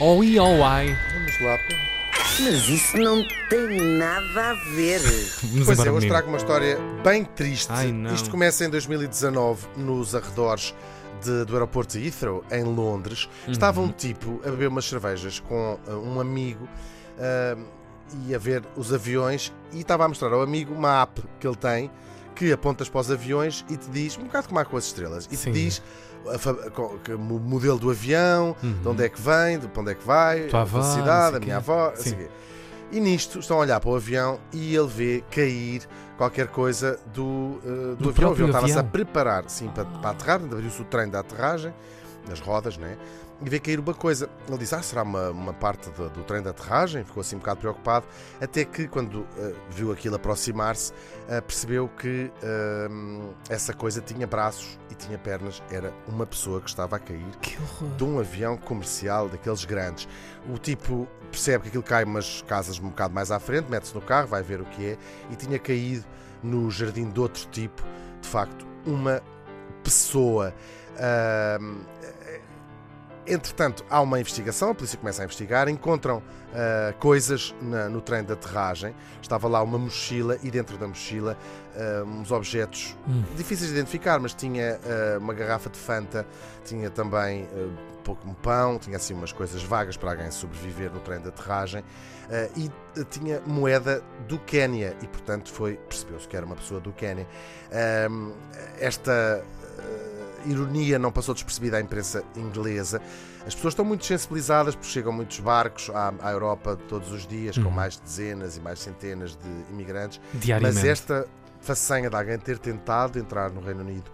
Ou I ou I. Vamos lá. Mas isso não tem nada a ver. Vamos Pois é, embora, hoje menino. trago uma história bem triste. Ai, não. Isto começa em 2019, nos arredores de- do aeroporto de Heathrow, em Londres. Estava Uhum. um tipo a beber umas cervejas com uh, um amigo uh, e a ver os aviões e estava a mostrar ao amigo uma app que ele tem que apontas para os aviões e te diz, um bocado como há com as estrelas, e Sim. te diz o modelo do avião, de onde é que vem, de onde é que vai, Uhum. Tua a velocidade, a minha avó, não Sim. sei o quê. E nisto estão a olhar para o avião e ele vê cair qualquer coisa do, uh, do, Do avião. O avião estava-se a preparar sim, para, para aterrar, abriu-se o trem da aterragem, nas rodas, né? E vê cair uma coisa. Ele disse: Ah, será uma, uma parte do, do trem de aterragem? Ficou assim um bocado preocupado. Até que, quando uh, viu aquilo aproximar-se, uh, percebeu que uh, essa coisa tinha braços e tinha pernas. Era uma pessoa que estava a cair de um avião comercial daqueles grandes. O tipo percebe que aquilo cai umas casas um bocado mais à frente, mete-se no carro, vai ver o que é, e tinha caído no jardim de outro tipo, de facto, uma pessoa. Entretanto, há uma investigação, a polícia começa a investigar, encontram ah, coisas na- no trem de aterragem. Estava lá uma mochila e dentro da mochila ah, uns objetos Hum. difíceis de identificar, mas tinha ah, uma garrafa de Fanta, tinha também pouco um pão, tinha assim umas coisas vagas para alguém sobreviver no trem de aterragem e tinha moeda do Quénia e, portanto, foi percebeu-se que era uma pessoa do Quénia. Esta ironia não passou despercebida à imprensa inglesa. As pessoas estão muito sensibilizadas porque chegam muitos barcos à, à Europa todos os dias, com Uhum. mais dezenas e mais centenas de imigrantes. Diariamente. Mas esta façanha de alguém ter tentado entrar no Reino Unido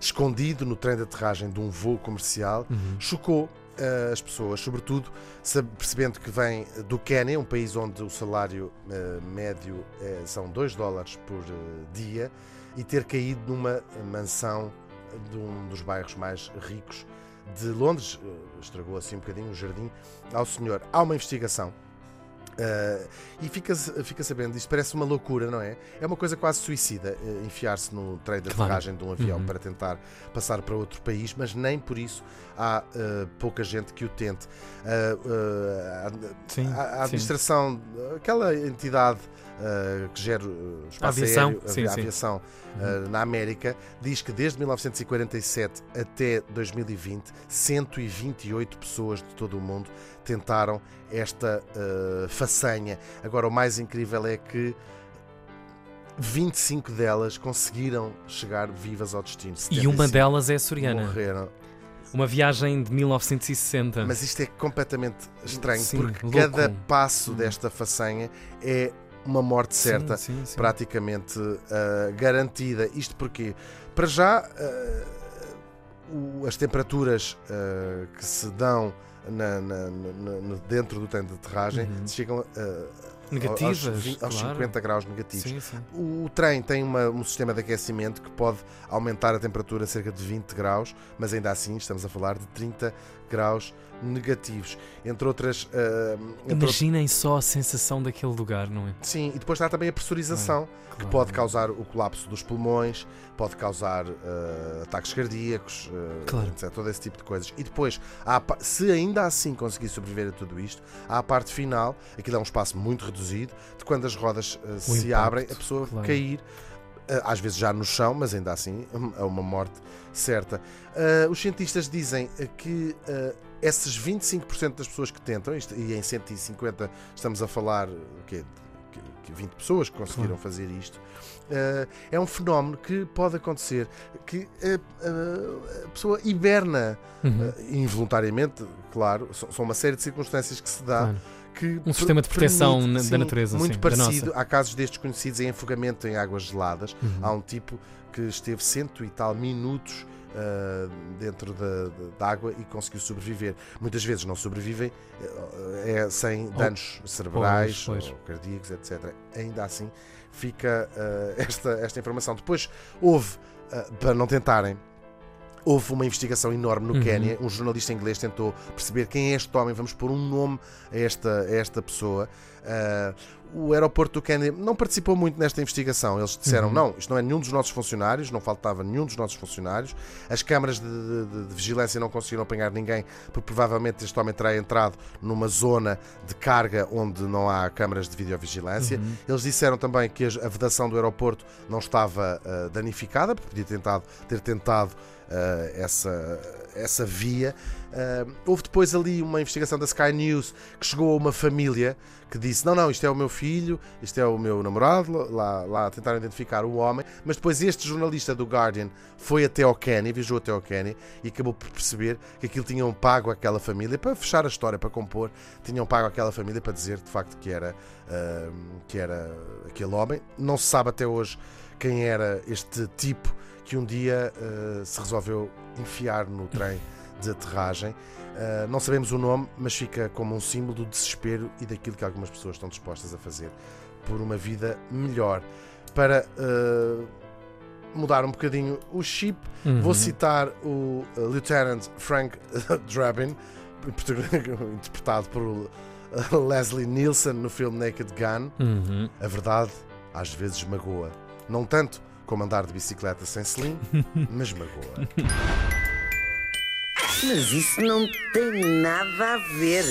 escondido no trem de aterragem de um voo comercial Uhum. chocou eh, as pessoas, sobretudo percebendo que vem do Quénia, um país onde o salário eh, médio eh, são 2 dólares por dia, e ter caído numa mansão de um dos bairros mais ricos de Londres. Eh, estragou assim um bocadinho o jardim ao senhor. Há uma investigação. eh, e fica, fica sabendo, isto parece uma loucura, não é? É uma coisa quase suicida eh, enfiar-se no trem de Claro. de um avião Uhum. para tentar passar para outro país, mas nem por isso há eh, pouca gente que o tente. Eh, Sim, a, a sim. administração, aquela entidade eh, que gera o espaço aviação, aéreo, sim, a sim. aviação eh, na América, diz que desde 1947 até 2020, 128 pessoas de todo o mundo tentaram esta eh, façanha. Agora, o mais incrível é que 25 delas conseguiram chegar vivas ao destino. E uma 75 delas é açoriana. morreram. Uma viagem de 1960. Mas isto é completamente estranho, Sim, porque louco. cada passo Hum. desta façanha é uma morte Sim, certa, sim, sim. praticamente ah, garantida. Isto porque, para já, o- as temperaturas ah, que se dão na- na- na- dentro do trem de aterragem Uhum. chegam Negativas, aos, vi- aos claro. 50 graus negativos. Sim, sim. O trem tem uma- um sistema de aquecimento que pode aumentar a temperatura a cerca de 20 graus, mas ainda assim estamos a falar de 30 graus negativos. Entre outras. ah, entre Imaginem só a sensação daquele lugar, não é? Sim, e depois está também a pressurização, que Claro. pode causar o colapso dos pulmões, pode causar ah, ataques cardíacos, ah, Claro. etc, todo esse tipo de coisas. E depois, há se ainda assim conseguir sobreviver a tudo isto, há a parte final, aquilo é um espaço muito reduzido, de quando as rodas se impacto, abrem, a pessoa claro. cair, às vezes já no chão, mas ainda assim é uma morte certa. Ah, os cientistas dizem ah, que esses 25% das pessoas que tentam, e em 150 estamos a falar? Que- que 20 pessoas que conseguiram fazer isto, é um fenómeno que pode acontecer, que a pessoa hiberna Uhum. involuntariamente, claro, são, são uma série de circunstâncias que se dá Claro. Que Um sistema de proteção permite, na- da sim, natureza, muito sim, da parecido. Há casos destes conhecidos em afogamento em águas geladas. Uhum. Há um tipo que esteve cento e tal minutos ah, dentro da, da- da água e conseguiu sobreviver. Muitas vezes não sobrevivem eh, é, sem danos cerebrais pois, pois. ou cardíacos, etc. Ainda assim fica ah, esta, esta informação. Depois houve, ah, para não tentarem, houve uma investigação enorme no Uhum. Quénia. Um jornalista inglês tentou perceber quem é este homem, vamos pôr um nome a esta, a esta pessoa. Uh, o aeroporto do Kennedy não participou muito nesta investigação. Eles disseram: Uhum. não, isto não é nenhum dos nossos funcionários, não faltava nenhum dos nossos funcionários. As câmaras de, de- de vigilância não conseguiram apanhar ninguém, porque provavelmente este homem terá entrado numa zona de carga onde não há câmaras de videovigilância. Uhum. Eles disseram também que a vedação do aeroporto não estava ah, danificada, porque podia tentado, ter tentado ah, essa, essa via. Ah, houve depois ali uma investigação da Sky News que chegou a uma família que disse: Não, não, isto é o meu filho, isto é o meu namorado. Lá, lá tentaram identificar o homem, mas depois este jornalista do Guardian foi até ao Kenny, viajou até ao Kenny e acabou por perceber que aquilo tinham pago àquela família para fechar a história, para compor, tinham pago àquela família para dizer de facto que era, ah, que era aquele homem. Não se sabe até hoje quem era este tipo que um dia ah, se resolveu enfiar no trem de aterragem. Uh, não sabemos o nome, mas fica como um símbolo do desespero e daquilo que algumas pessoas estão dispostas a fazer por uma vida melhor. Para uh, mudar um bocadinho o chip, Uhum. vou citar o uh, Lieutenant Frank Drabin, interpretado por Leslie Nielsen no filme Naked Gun. Uhum. A verdade às vezes magoa. Não tanto como andar de bicicleta sem sling, mas magoa. Mas isso não tem nada a ver.